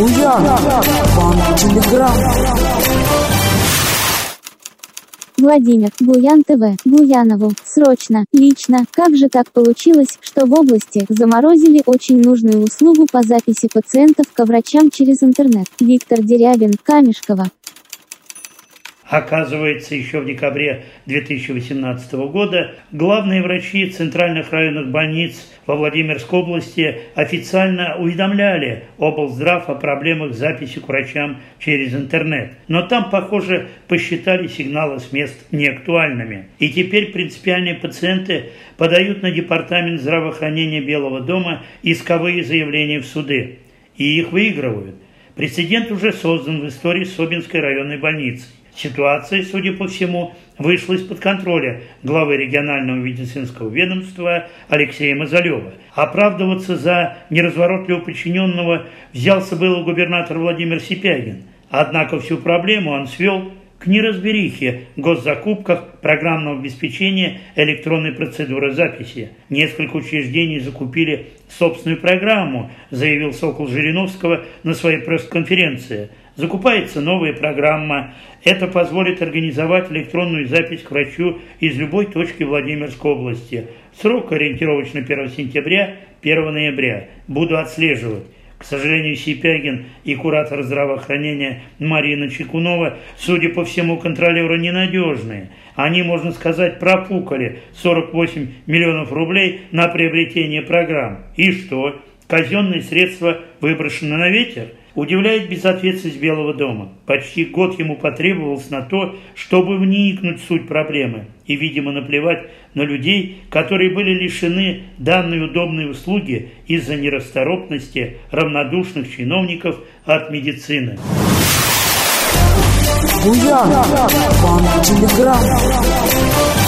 Буян, Банк Телеграм. Владимир, Буян ТВ, Буянову, срочно, лично, как же так получилось, что в области заморозили очень нужную услугу по записи пациентов к врачам через интернет. Виктор Дерябин, Камешкова. Оказывается, еще в декабре 2018 года главные врачи центральных районных больниц во Владимирской области официально уведомляли облздрав о проблемах записи к врачам через интернет. Но там, похоже, посчитали сигналы с мест неактуальными. И теперь принципиальные пациенты подают на Департамент здравоохранения Белого дома исковые заявления в суды. И их выигрывают. Прецедент уже создан в истории Собинской районной больницы. Ситуация, судя по всему, вышла из-под контроля главы регионального медицинского ведомства Алексея Мазалева. Оправдываться за неразворотливого подчиненного взялся был губернатор Владимир Сипягин. Однако всю проблему он свел к неразберихе в госзакупках программного обеспечения электронной процедуры записи. Несколько учреждений закупили собственную программу, заявил Сокол Жириновского на своей пресс-конференции – Закупается новая программа. Это позволит организовать электронную запись к врачу из любой точки Владимирской области. Срок ориентировочно 1 сентября, 1 ноября. Буду отслеживать. К сожалению, Сипягин и куратор здравоохранения Марина Чекунова, судя по всему, контролеры ненадежные. Они, можно сказать, пропукали 48 миллионов рублей на приобретение программ. И что? Казенные средства выброшены на ветер? Удивляет безответственность Белого дома. Почти год ему потребовалось на то, чтобы вникнуть в суть проблемы и, видимо, наплевать на людей, которые были лишены данной удобной услуги из-за нерасторопности равнодушных чиновников от медицины. Буян, Банк Телеграм.